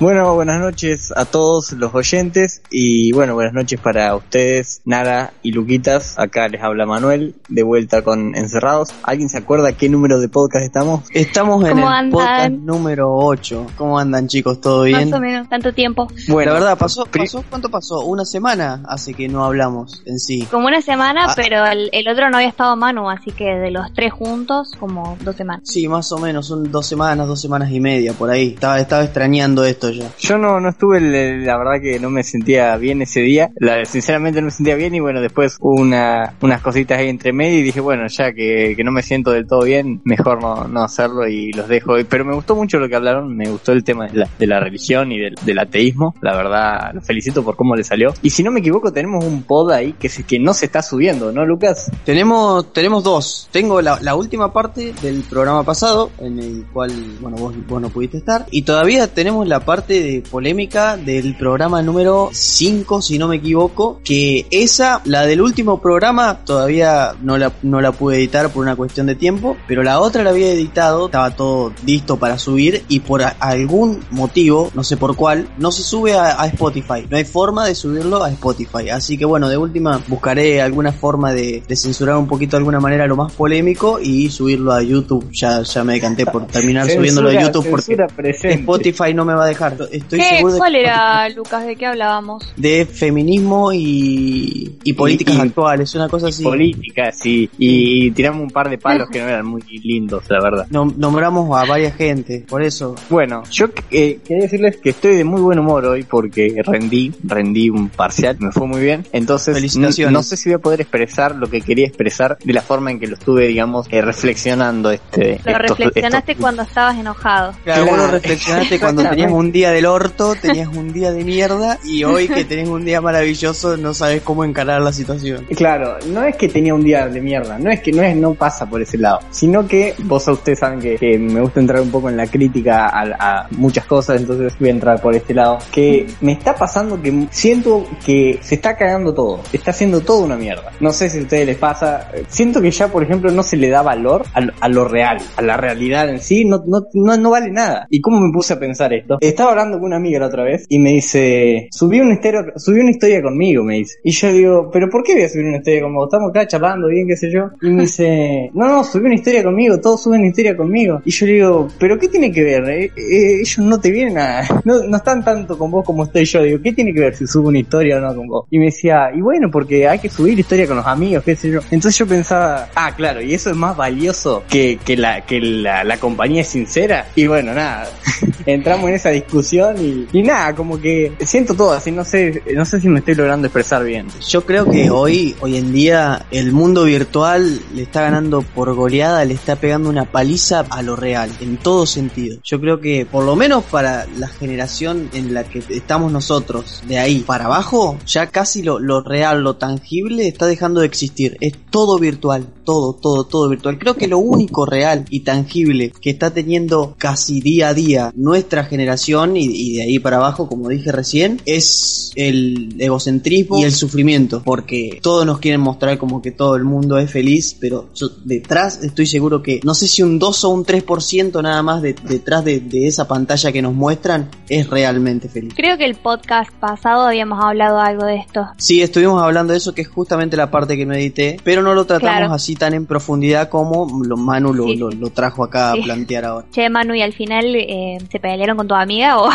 Bueno, buenas noches a todos los oyentes y bueno, buenas noches para ustedes, Nara y Luquitas. Acá les habla Manuel, de vuelta con Encerrados. ¿Alguien se acuerda qué número de podcast estamos? Estamos en el podcast número 8. ¿Cómo andan chicos? ¿Todo bien? Más o menos, tanto tiempo. Bueno, la verdad, pasó, ¿cuánto pasó? Una semana hace que no hablamos en sí. Como una semana, Ah. pero el, el otro no había estado Manu, así que de los tres juntos, como dos semanas. Sí, más o menos, son dos semanas, dos semanas y media por ahí. Estaba, estaba extrañando esto Yo no, no estuve, la verdad que no me sentía bien ese día. La- sinceramente no me sentía bien y bueno, después hubo una, unas cositas ahí entre medio y dije, bueno, ya que, que no me siento del todo bien, mejor no, no hacerlo y los dejo. Pero me gustó mucho lo que hablaron, me gustó el tema de la, de la religión y del, del ateísmo. La verdad, los felicito por cómo le salió. Y si no me equivoco, tenemos un pod ahí que, se, que no se está subiendo, ¿no, Lucas? Tenemos, tenemos dos. Tengo la, la última parte del programa pasado, en el cual, bueno, vos, vos no pudiste estar. Y todavía tenemos la parte de polémica del programa número 5, si no me equivoco. Que esa, la del último programa, todavía no la, no la pude editar por una cuestión de tiempo. Pero la otra la había editado, estaba todo listo para subir. Y por algún motivo, no sé por cuál, no se sube a, a Spotify. No hay forma de subirlo a Spotify. Así que bueno, de última buscaré alguna forma de, de censurar un poquito de alguna manera lo más polémico y subirlo a YouTube. Ya, ya me decanté por terminar subiéndolo a YouTube porque presente. Spotify no me va a dejar. Estoy ¿Qué? seguro de ¿Cuál que era, Lucas? ¿De qué hablábamos? de feminismo y, y políticas y- actuales, una cosa así. Política, sí. Y tiramos un par de palos que no eran muy lindos, la verdad. Nom- nombramos a varias gente, por eso. Bueno, yo eh, quería decirles que estoy de muy buen humor hoy porque rendí, rendí un parcial, me fue muy bien. Entonces, Felicitaciones. no sé si voy a poder expresar lo que quería expresar de la forma en que lo estuve, digamos, eh, reflexionando este. Lo estos- reflexionaste estos- cuando estabas enojado. Claro, vos lo Claro. reflexionaste cuando tenías un día del orto, tenías un día de mierda y hoy que tenés un día maravilloso no sabes cómo encarar la situación. Claro, no es que tenía un día de mierda, no es que no es no pasa por ese lado, sino que vos a ustedes saben que, me gusta entrar un poco en la crítica a, muchas cosas, entonces voy a entrar por este lado. Que me está pasando que siento que se está cagando todo, está haciendo todo una mierda. No sé si a ustedes les pasa, siento que ya por ejemplo no se le da valor a, lo- a lo real, a la realidad en sí, no, no, no, no vale nada. ¿Y cómo me puse a pensar esto? Estaba hablando con una amiga la otra vez y me dice, subí una historia, subí una historia conmigo, me dice. Y yo digo, pero ¿por qué voy a subir una historia conmigo? Estamos acá charlando bien, qué sé yo. Y me dice, no, no, subí una historia conmigo, todos suben una historia conmigo. Y yo le digo, pero ¿qué tiene que ver? Eh, eh, ellos no te vienen a, no, no están tanto con vos como estoy yo. Digo, ¿qué tiene que ver si subo una historia o no con vos? Y me decía, y bueno, porque hay que subir historia con los amigos, qué sé yo. Entonces yo pensaba, ah, claro, y eso es más valioso que, que la, que la, la compañía es sincera. Y bueno, nada, entramos en esa discusión y, y nada, como que siento todo así, no sé, no sé si me estoy logrando expresar bien. Yo creo que hoy, hoy en día, el mundo virtual le está ganando por goleada, le está pegando una paliza a lo real, en todo sentido. Yo creo que, por lo menos para la generación en la que estamos nosotros, de ahí para abajo, ya casi lo, lo real, lo tangible está dejando de existir. Es todo virtual, todo, todo, todo virtual. Creo que lo único real y tangible que está teniendo casi día a día nuestra generación y, y de ahí para abajo, como dije recién, es el egocentrismo y el sufrimiento, porque todos nos quieren mostrar como que todo el mundo es feliz, pero yo detrás estoy seguro que no sé si un 2 o un 3% nada más de- detrás de, de esa pantalla que nos muestran es realmente feliz. Creo que el podcast pasado habíamos hablado algo de esto. Sí, estuvimos hablando de eso, que es justamente la parte que no edité, pero no lo tratamos Claro. así tan en profundidad como lo, Manu lo, Sí. lo- lo trajo acá Sí. a plantear ahora. Che, Manu, ¿y al final eh, se pelearon con tu amiga o...?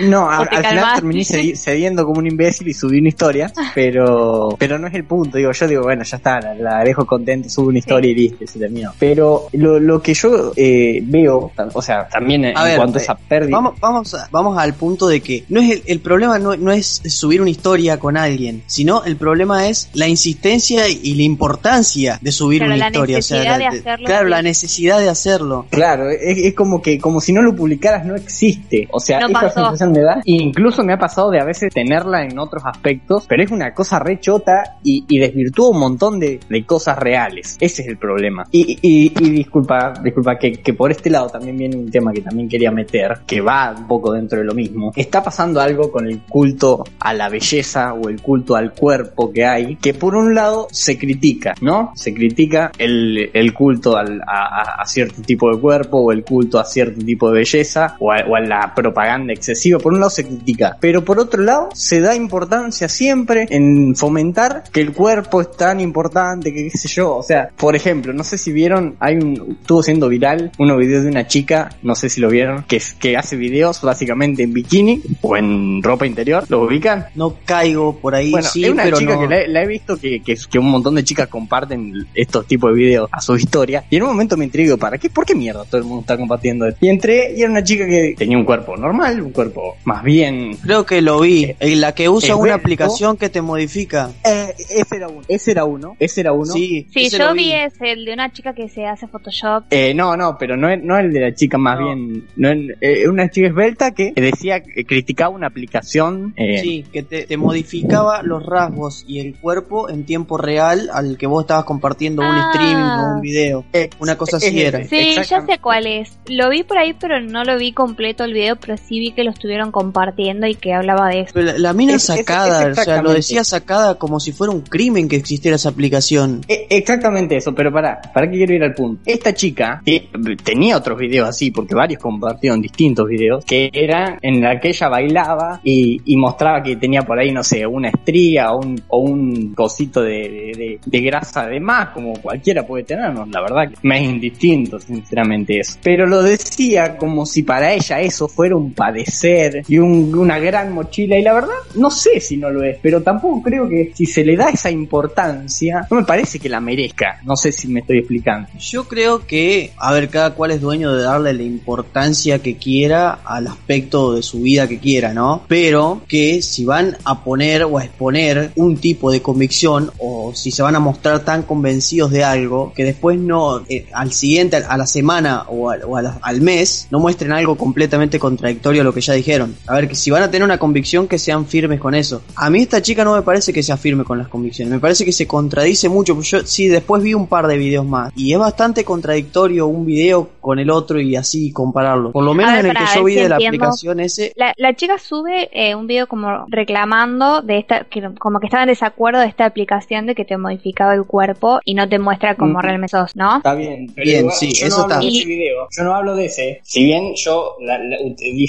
No, a- O te al final terminé cedi- cediendo como un imbécil y subí una historia, pero pero no es el punto, digo, yo digo, bueno, ya está, la, la dejo contenta, subo una historia y listo, se terminó. Pero lo, lo que yo eh, veo, o sea, también en A ver, cuanto a eh, esa pérdida, Vamos, vamos, a- vamos al punto de que no es el, el problema no, no es subir una historia con alguien, sino el problema es la insistencia y la importancia de subir Claro, una la historia. O sea, la- de hacerlo, claro, la necesidad de hacerlo. Claro, es, es como que como si no lo publicaras no, existe. O sea, No esa pasó. sensación me da. Incluso me ha pasado de a veces tenerla en otros aspectos, pero es una cosa re chota y, y desvirtúa un montón de, de cosas reales. Ese es el problema. Y, y, y disculpa, disculpa que, que por este lado también viene un tema que también quería meter, que va un poco dentro de lo mismo. Está pasando algo con el culto a la belleza o el culto al cuerpo que hay, que por un lado se critica, ¿no? Se critica el, el culto al- a, a- a cierto tipo de cuerpo o el culto a cierto tipo de belleza o a, o a la propaganda excesiva. Por un lado se critica, pero por otro lado se da importancia siempre en fomentar que el cuerpo es tan importante, que qué sé yo. O sea, por ejemplo, no sé si vieron, hay un, estuvo siendo viral unos videos de una chica, no sé si lo vieron, que, que hace videos básicamente en bikini o en ropa interior. ¿Lo ubican? No caigo por ahí, Bueno, sí, es una pero chica no. que la, he- la he visto que, que, que un montón de chicas comparten estos tipos de videos a su historia. Y en un momento me intrigo, ¿para qué? ¿Por qué mierda todo el mundo está compartiendo esto? Y entré y era una chica que tenía un cuerpo normal, un cuerpo más bien... Creo que lo vi. En la que usa una aplicación que te modifica. Eh, ese era uno, ese era uno, ese era uno. Sí, Sí, yo vi es el de una chica que se hace Photoshop. Eh, no, no, pero no, es- no el de la chica más No. bien, no eh, una chica esbelta que decía, que criticaba una aplicación, eh, Sí, que te, te modificaba los rasgos y el cuerpo en tiempo real al que vos estabas compartiendo un Ah. streaming o un video. eh, Una cosa así era. Sí, ya sé cuál es. Lo vi por ahí, pero no lo vi completo el video, pero sí vi que lo estuvieron compartiendo y que hablaba de eso. La, la mina Es- es- es sacada, o sea, lo decía sacada como si fuera un crimen que existiera esa aplicación. Eh, Exactamente eso, pero para, para que quiero ir al punto. Esta chica eh, tenía otros videos así, porque varios compartieron distintos videos, que eran en la que ella bailaba y, y mostraba que tenía por ahí, no sé, una estría o un, o un cosito de, de- de- de grasa de más, como cualquiera puede tener, ¿no? La verdad que me es indistinto, sinceramente, eso. Pero lo decía como si para ella eso fuera un padecer y un- una gran mochila, y la verdad, no sé si no lo es, pero tampoco creo que si se le da esa importancia, no me parece que la merezca. No sé si me estoy explicando. Yo creo que, a ver, cada cual es dueño de darle la importancia que quiera al aspecto de su vida que quiera, ¿no? Pero que si van a poner o a exponer un tipo de convicción o si se van a mostrar tan convencidos de algo que después no, eh, al siguiente, a la semana o, a al mes, no muestren algo completamente contradictorio a lo que ya dijeron. A ver, que si van a tener una convicción que sean firmes con eso. A mí esta chica no me parece que sea firme con las convicciones, me parece que se contradice mucho. pues Yo sí, después vi un par de videos más y es bastante contradictorio un video con el otro y así compararlo. Por lo menos ver, en el que yo vi si de la entiendo. aplicación ese, La, la chica sube eh, un video como reclamando de esta, que como que estaba en desacuerdo de esta aplicación de que te modificaba el cuerpo y no te muestra como Mm. realmente sos, ¿no? Está bien, pero Bien, igual sí, yo eso no hablo está. de Y- ese video. Yo no hablo de ese. Si bien yo la- la-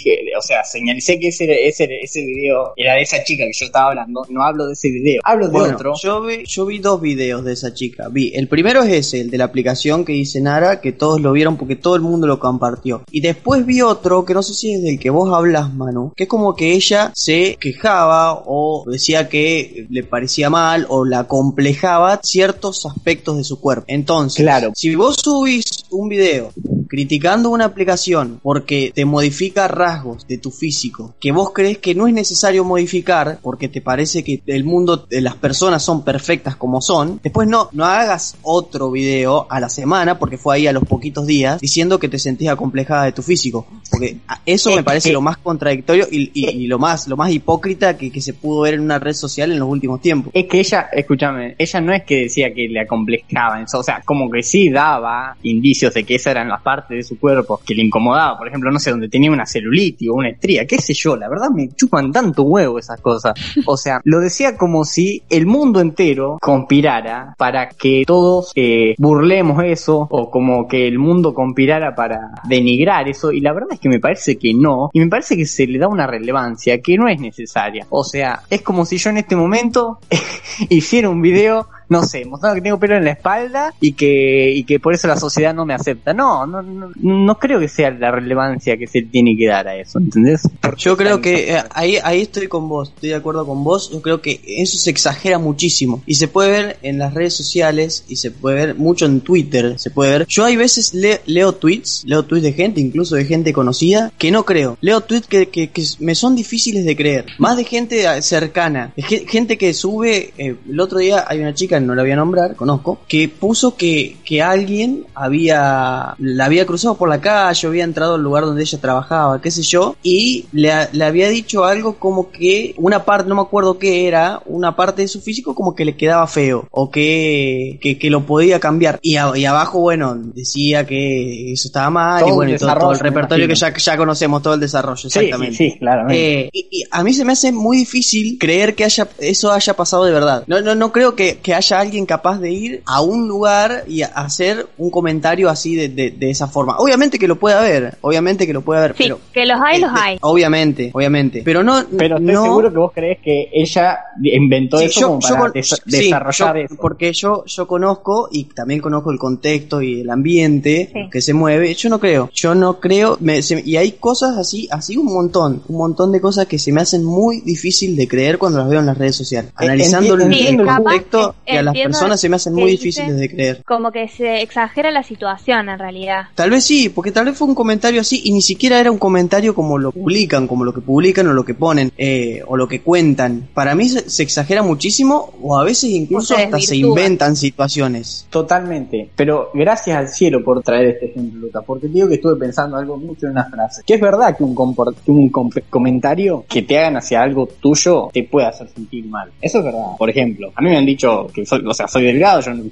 dije, o sea, señalicé que ese, ese, ese video era de esa chica que yo estaba hablando, no hablo de ese video. Hablo de Bueno, otro. Yo vi, yo vi dos videos de esa chica. Vi, el primero es ese, el de la aplicación que dice Nara, que todos lo vieron porque todo el mundo lo compartió. Y después vi otro, que no sé si es del que vos hablas, Manu, que es como que ella se quejaba o decía que le parecía mal o la complejaba ciertos aspectos de su cuerpo. Entonces, Claro. si vos subís un video criticando una aplicación porque te modifica rasgos de tu físico que vos crees que no es necesario modificar porque te parece que el mundo de las personas son perfectas como son, después no, no hagas otro video a la semana porque fue ahí a los poquitos días diciendo que te sentías acomplejada de tu físico. Porque eso me parece lo más contradictorio y, y- y lo más, lo más hipócrita que, que se pudo ver en una red social en los últimos tiempos. Es que ella, escúchame, ella no es que decía que le acomplejaba eso, o sea, como que sí daba indicios de que esas eran las partes de su cuerpo que le incomodaba, por ejemplo, no sé, donde tenía una celulitis una estría, qué sé yo, la verdad me chupan tanto huevo esas cosas. O sea, lo decía como si el mundo entero conspirara para que todos eh, burlemos eso, o como que el mundo conspirara para denigrar eso, y la verdad es que me parece que no, y me parece que se le da una relevancia que no es necesaria. O sea, es como si yo en este momento hiciera un video, no sé, mostrando que tengo pelo en la espalda y que, y que por eso la sociedad no me acepta. No, no, no, no creo que sea la relevancia que se tiene que dar a eso, ¿entendés? Porque Yo creo que eh, ahí, ahí estoy con vos, estoy de acuerdo con vos. Yo creo que eso se exagera muchísimo. Y se puede ver en las redes sociales y se puede ver mucho en Twitter. Se puede ver. Yo hay veces le- leo tweets, leo tweets de gente, incluso de gente conocida, que no creo. Leo tweets que, que, que me son difíciles de creer. Más de gente cercana. de gente que sube. eh, el otro día hay una chica no la voy a nombrar, conozco, que puso que, que alguien había, la había cruzado por la calle, había entrado al lugar donde ella trabajaba, qué sé yo, y le, le había dicho algo como que una parte, no me acuerdo qué era, una parte de su físico como que le quedaba feo, o que, que, que lo podía cambiar. Y, a- y abajo, bueno, decía que eso estaba mal, Todo y bueno, todo, el repertorio que ya, ya conocemos, todo el desarrollo, Sí, exactamente. sí, sí, claramente. Eh, y, y a mí se me hace muy difícil creer que haya eso haya pasado de verdad. No, no, no creo que, que haya alguien capaz de ir a un lugar y hacer un comentario así de, de, de esa forma. Obviamente que lo puede haber, obviamente que lo puede haber, Sí, pero que los hay, los este, hay. Obviamente, obviamente, pero no, Pero estoy no. seguro que vos crees que ella inventó Sí, eso como para con- des- sí, desarrollar yo- eso. Porque yo, yo conozco y también conozco el contexto y el ambiente Sí. que se mueve. Yo no creo, yo no creo. me- se- y hay cosas así, así un montón, un montón de cosas que se me hacen muy difícil de creer cuando las veo en las redes sociales. Eh, Analizando el, el contexto a las personas se me hacen muy difíciles de creer. Como que se exagera la situación en realidad. Tal vez sí, porque tal vez fue un comentario así y ni siquiera era un comentario como lo publican, como lo que publican o lo que ponen eh, o lo que cuentan. Para mí se, se exagera muchísimo o a veces incluso se hasta se inventan situaciones. Totalmente. Pero gracias al cielo por traer este ejemplo, Luca, porque te digo que estuve pensando algo mucho en una frase. Que es verdad que un, que un com- comentario que te hagan hacia algo tuyo te puede hacer sentir mal. Eso es verdad. Por ejemplo, a mí me han dicho que soy, o sea, soy delgado, yo no,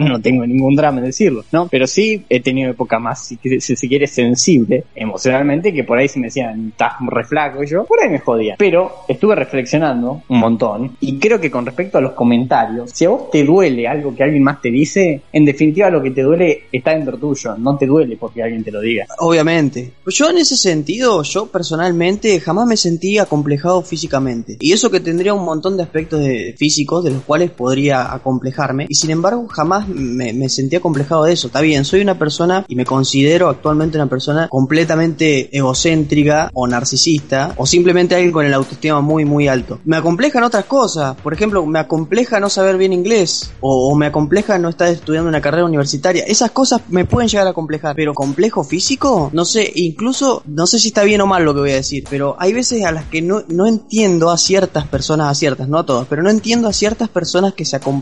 no- tengo ningún drama en decirlo, ¿no? Pero sí he tenido época más, si, si se quiere, sensible emocionalmente, que por ahí si me decían, estás re flaco, y yo, por ahí me jodía. Pero estuve reflexionando un montón y creo que con respecto a los comentarios, si a vos te duele algo que alguien más te dice, en definitiva lo que te duele está dentro tuyo, no te duele porque alguien te lo diga. Obviamente. Yo en ese sentido, yo personalmente jamás me sentí acomplejado físicamente. Y eso que tendría un montón de aspectos de- físicos de los cuales podría acomplejarme. Y sin embargo, jamás me, me sentí acomplejado de eso. Está bien, soy una persona y me considero actualmente una persona completamente egocéntrica o narcisista o simplemente alguien con el autoestima muy muy alto. Me acomplejan otras cosas. Por ejemplo, me acompleja no saber bien inglés o, me acompleja no estar estudiando una carrera universitaria. Esas cosas me pueden llegar a complejar. Pero complejo físico, no sé, incluso no sé si está bien o mal lo que voy a decir, pero hay veces a las que no, no entiendo a ciertas personas, a ciertas, no a todas, pero no entiendo a ciertas personas que se acomplejan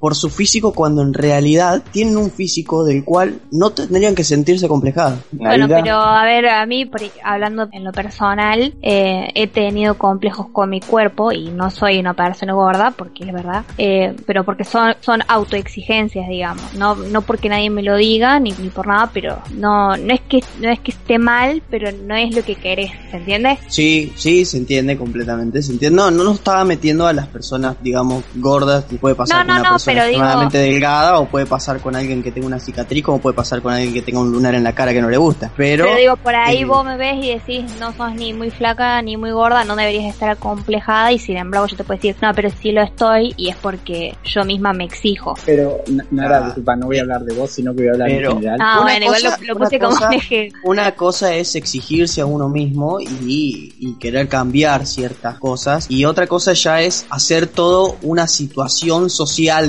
por su físico cuando en realidad tienen un físico del cual no tendrían que sentirse acomplejados. Bueno, Navidad. pero a ver, a mí, por- hablando en lo personal, eh, he tenido complejos con mi cuerpo y no soy una persona gorda, porque es verdad, eh, pero porque son, son autoexigencias, digamos, no, no porque nadie me lo diga ni, ni por nada, pero no, no es que, no es que esté mal, pero no es lo que querés, ¿se entiende? Sí, sí, se entiende completamente, se entiende. No, no nos estaba metiendo a las personas, digamos, gordas, que puede pasar No, con no, una no, persona pero digo- extremadamente delgada, o puede pasar con alguien que tenga una cicatriz, como puede pasar con alguien que tenga un lunar en la cara que no le gusta. Pero, Pero digo, por ahí eh, vos me ves y decís, no sos ni muy flaca ni muy gorda, no deberías estar acomplejada y sin embargo yo te puedo decir, no, pero sí lo estoy y es porque yo misma me exijo. Pero, Ah. disculpa, no voy a hablar de vos, sino que voy a hablar Pero- en general. Ah, Una bueno, igual cosa- lo, lo una puse como cosa- un eje. Una cosa es exigirse a uno mismo y, y querer cambiar ciertas cosas y otra cosa ya es hacer todo una situación social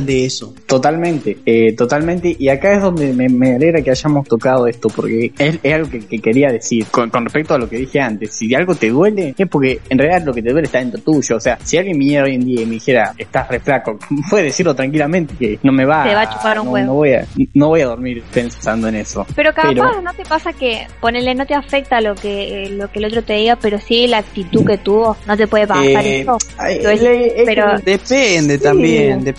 de eso. Totalmente, eh, totalmente. Y acá es donde me, me alegra que hayamos tocado esto, porque es, es algo que, que quería decir. Con, con respecto a lo que dije antes, si algo te duele, es porque en realidad lo que te duele está dentro tuyo. O sea, si alguien viniera hoy en día y me dijera, estás re flaco, puede decirlo tranquilamente que no me va, Te va a chupar un no, huevo. no voy a, no voy a dormir pensando en eso. Pero capaz Pero- no te pasa que, ponele, no te afecta lo que, eh, lo que el otro te diga, pero sí la actitud que tuvo, no te puede pasar Eh, eso. ay, Lo es- le- es pero- que- Depende Sí. también, depende.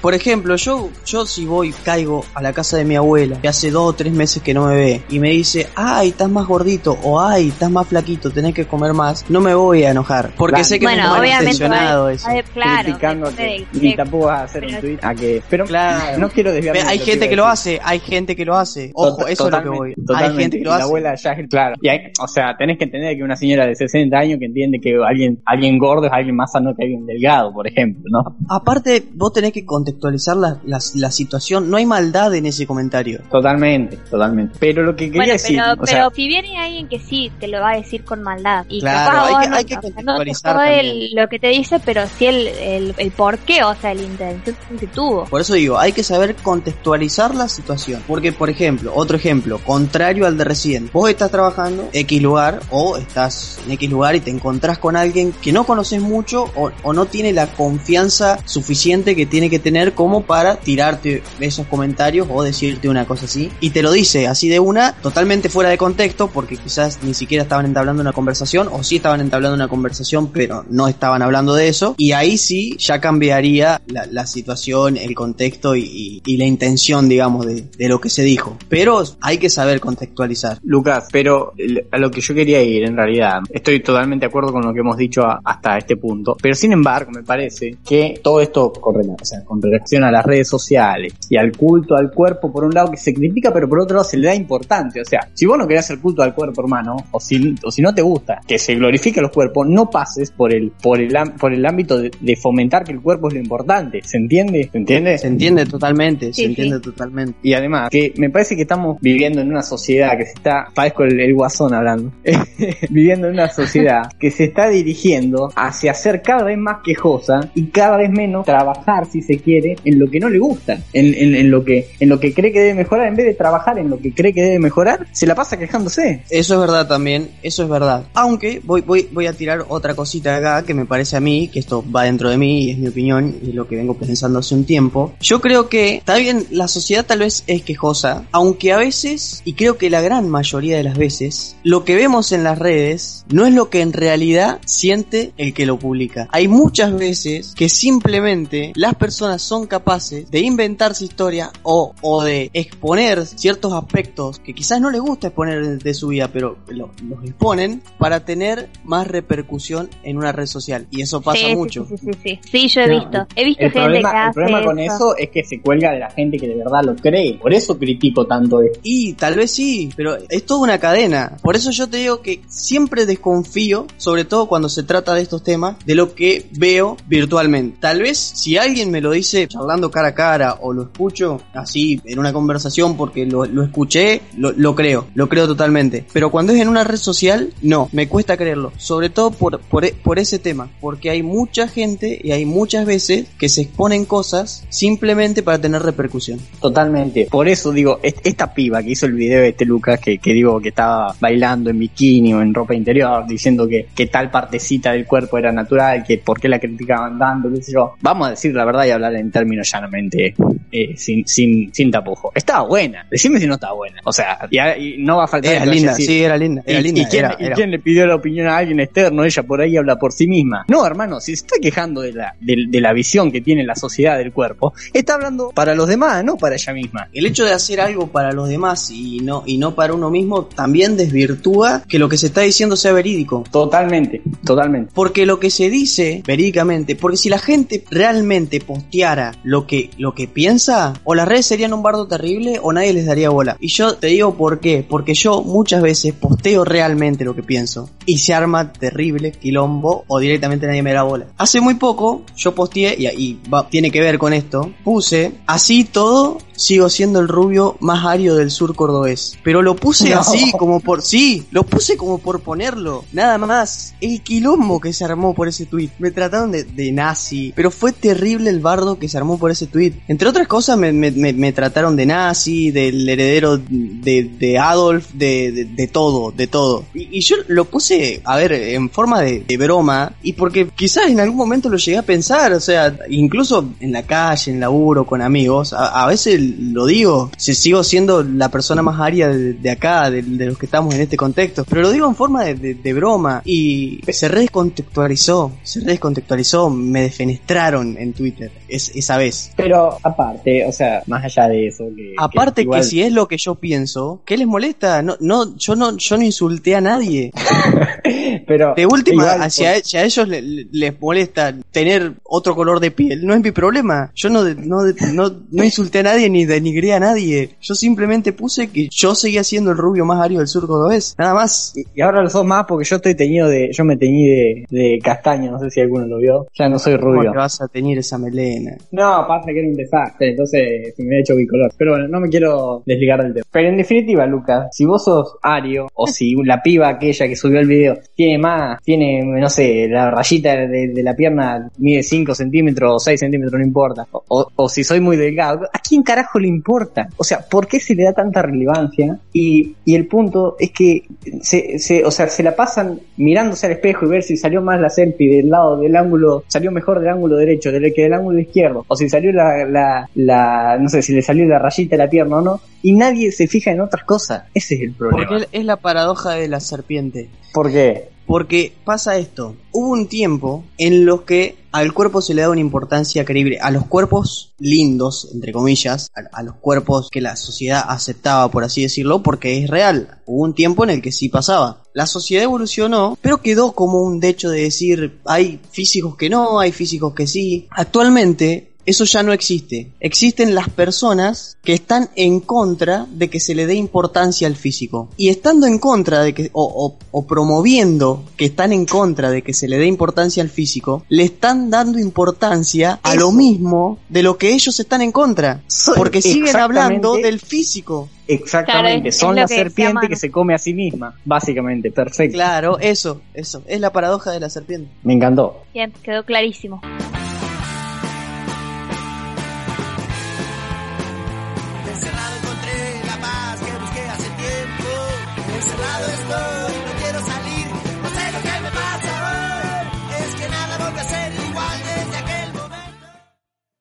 Por ejemplo, yo, yo si voy, caigo a la casa de mi abuela, que hace dos o tres meses que no me ve, y me dice, ay, estás más gordito, o ay, estás más flaquito, tenés que comer más, no me voy a enojar. Porque Claro. sé que bueno, no es obviamente, intencionado va- eso. claro, criticando depende que de- ni tampoco vas a hacer un tweet a que pero Claro. no quiero desviarme Hay gente que lo hace, hay gente que lo hace. Ojo, eso es lo que voy. totalmente, Hay gente que lo Y hace. La abuela ya es claro. Y hay, o sea, tenés que entender que una señora de 60 años que entiende que alguien, alguien gordo es alguien más sano que alguien delgado, por ejemplo, ¿no? Aparte, vos tenés que contextualizar la, la, la situación. No hay maldad en ese comentario. Totalmente, totalmente. Pero lo que quería Bueno, decir, pero, o pero sea, si viene alguien que sí te lo va a decir con maldad y Claro, hay vos que- no, hay que sea, no contextualizar el- lo que te dice, pero sí el, el, el por qué, o sea, la intención que tuvo. Por eso digo, hay que saber contextualizar la situación. Porque, por ejemplo, otro ejemplo, contrario al de recién. Vos estás trabajando en X lugar o estás en X lugar y te encontrás con alguien que no conoces mucho o, o no tiene la confianza suficiente que tiene que tener como para tirarte esos comentarios o decirte una cosa así. Y te lo dice así de una, totalmente fuera de contexto, porque quizás ni siquiera estaban entablando una conversación, o sí estaban entablando una conversación, pero no estaban hablando de eso. Y ahí sí ya cambiaría la, situación, el contexto y, la intención, digamos, de, lo que se dijo. Pero hay que saber contextualizar. Lucas, pero a lo que yo quería ir, en realidad, estoy totalmente de acuerdo con lo que hemos dicho hasta este punto, pero sin embargo, me parece que todo esto con, o sea, con relación a las redes sociales y al culto al cuerpo, por un lado que se critica, pero por otro lado se le da importancia. O sea, si vos no querés hacer culto al cuerpo, hermano, o si, o si no te gusta que se glorifique los cuerpos, no pases por el, por el, por el ámbito de, de fomentar que el cuerpo es lo importante. ¿Se entiende? ¿Se entiende? Se entiende totalmente, Sí, se entiende sí. totalmente. Y además, que me parece que estamos viviendo en una sociedad que se está, parezco el, el guasón hablando, viviendo en una sociedad que se está dirigiendo hacia ser cada vez más quejosa y cada vez menos trabajar, si se quiere, en lo que no le gusta, en, en, lo que, en lo que cree que debe mejorar, en vez de trabajar en lo que cree que debe mejorar, se la pasa quejándose. Eso es verdad también, eso es verdad. Aunque voy, voy, voy a tirar otra cosita acá que me parece a mí, que esto va dentro de mí y es mi opinión y lo que vengo pensando hace un tiempo. Yo creo que, está bien, la sociedad tal vez es quejosa, aunque a veces, y creo que la gran mayoría de las veces, lo que vemos en las redes no es lo que en realidad siente el que lo publica. Hay muchas veces que simplemente las personas son capaces de inventarse historias o, o de exponer ciertos aspectos que quizás no les gusta exponer de, de su vida, pero lo- los exponen para tener más repercusión en una red social. Y eso pasa Sí, mucho. Sí, sí, sí, sí. Sí, yo he No, visto. He visto El gente problema, que el hace problema con eso es que se cuelga de la gente que de verdad lo cree. Por eso critico tanto esto. Y tal vez sí, pero es toda una cadena. Por eso yo te digo que siempre desconfío, sobre todo cuando se trata de estos temas, de lo que veo virtualmente. Tal vez si alguien me lo dice charlando cara a cara o lo escucho así en una conversación porque lo, escuché, lo, creo, lo creo totalmente. Pero cuando es en una red social, no, me cuesta creerlo. Sobre todo por, e- por ese tema, porque hay mucha gente y hay muchas veces que se exponen cosas simplemente para tener repercusión. Totalmente. Por eso digo, est- esta piba que hizo el video de este Lucas, que, digo que estaba bailando en bikini o en ropa interior, diciendo que, que tal partecita del cuerpo era natural, que por qué la criticaban tanto, qué sé yo. Vamos a decir la verdad y hablar en términos llanamente, eh, sin, sin, sin tapujo. Estaba buena. Decime si no estaba buena. O sea, y, y no va a faltar Era linda, decir, sí, era linda, era ¿Y, linda. y quién, era- y era- quién le pidió la opinión a alguien externo? Ella por ahí habla por sí misma. No, hermano, si se está quejando de la, de, de la visión que tiene la sociedad del cuerpo, está hablando para los demás, no para ella misma. El hecho de hacer algo para los demás y no, y no para uno mismo también desvirtúa que lo que se está diciendo sea verídico. Totalmente, totalmente. Porque lo que se dice verídicamente, porque si la gente realmente posteara lo que, lo que piensa, o las redes serían un bardo terrible o nadie les daría bola. Y yo te digo por qué, porque yo muchas veces posteo realmente lo que pienso y se arma terrible quilombo o directamente nadie me da bola. Hace muy poco yo posteé, y, y va- tiene que ver con esto, puse así todo. Sigo siendo el rubio más ario del sur cordobés. Pero lo puse No. así, como por sí, lo puse como por ponerlo. Nada más. El quilombo que se armó por ese tweet. Me trataron de, de nazi. Pero fue terrible el bardo que se armó por ese tweet. Entre otras cosas, me, me- me- me trataron de nazi, del heredero de, de Adolf, de, de- de todo, de todo. Y, y yo lo puse, a ver, en forma de, broma. Y porque quizás en algún momento lo llegué a pensar. O sea, incluso en la calle, en laburo, con amigos. A, a veces lo digo. Si sigo siendo la persona más aria de, de acá, de, de los que estamos en este contexto. Pero lo digo en forma de, broma. Y se redescontextualizó. Se redescontextualizó. Me defenestraron en Twitter es- esa vez. Pero aparte, o sea, más allá de eso, que, Aparte que, igual- si es lo que yo pienso, ¿qué les molesta? No, no, yo no, yo no insulté a nadie. pero De última, igual, hacia si a ellos le- le- les molesta tener otro color de piel, no es mi problema. Yo no, no, no, no insulté a nadie ni denigré a nadie. Yo simplemente puse que yo seguía siendo el rubio más ario del sur cordobés. Nada más. Y ahora lo sos más porque yo estoy teñido de, yo me teñí de, de castaño, no sé si alguno lo vio. Ya no soy ¿Cómo rubio. te vas a teñir esa melena? No, pasa que era un desastre, entonces se me ha hecho bicolor. Pero bueno, no me quiero desligar del tema. Pero en definitiva, Lucas, si vos sos Ario, o si la piba aquella que subió el video tiene más, tiene, no sé, la rayita de, de la pierna mide 5 centímetros o 6 centímetros, no importa. O, o- o si soy muy delgado, ¿a quién carajo le importa? O sea, ¿por qué se le da tanta relevancia? Y, y el punto es que se, se, o sea, se la pasan mirándose al espejo y ver si salió más la selfie del lado del ángulo, salió mejor del ángulo derecho del que del ángulo izquierdo, o si salió la, la, la, no sé, si le salió la rayita de la pierna o no, y nadie se fija en otras cosas. Ese es el problema. Porque es la paradoja de la serpiente. ¿Por qué? Porque pasa esto. Hubo un tiempo en los que al cuerpo se le da una importancia creíble. A los cuerpos lindos, entre comillas, a, a los cuerpos que la sociedad aceptaba, por así decirlo, porque es real. Hubo un tiempo en el que sí pasaba. La sociedad evolucionó, pero quedó como un hecho de decir, hay físicos que no, hay físicos que sí. Actualmente, eso ya no existe. Existen las personas que están en contra de que se le dé importancia al físico. Y estando en contra de que, o, o- o promoviendo que están en contra de que se le dé importancia al físico, le están dando importancia a lo mismo de lo que ellos están en contra. Porque siguen exactamente. hablando del físico. Exactamente, Claro, es- son es la que serpiente que se come a sí misma, básicamente, perfecto. Claro, eso, eso. Es la paradoja de la serpiente. Me encantó. Bien, quedó clarísimo.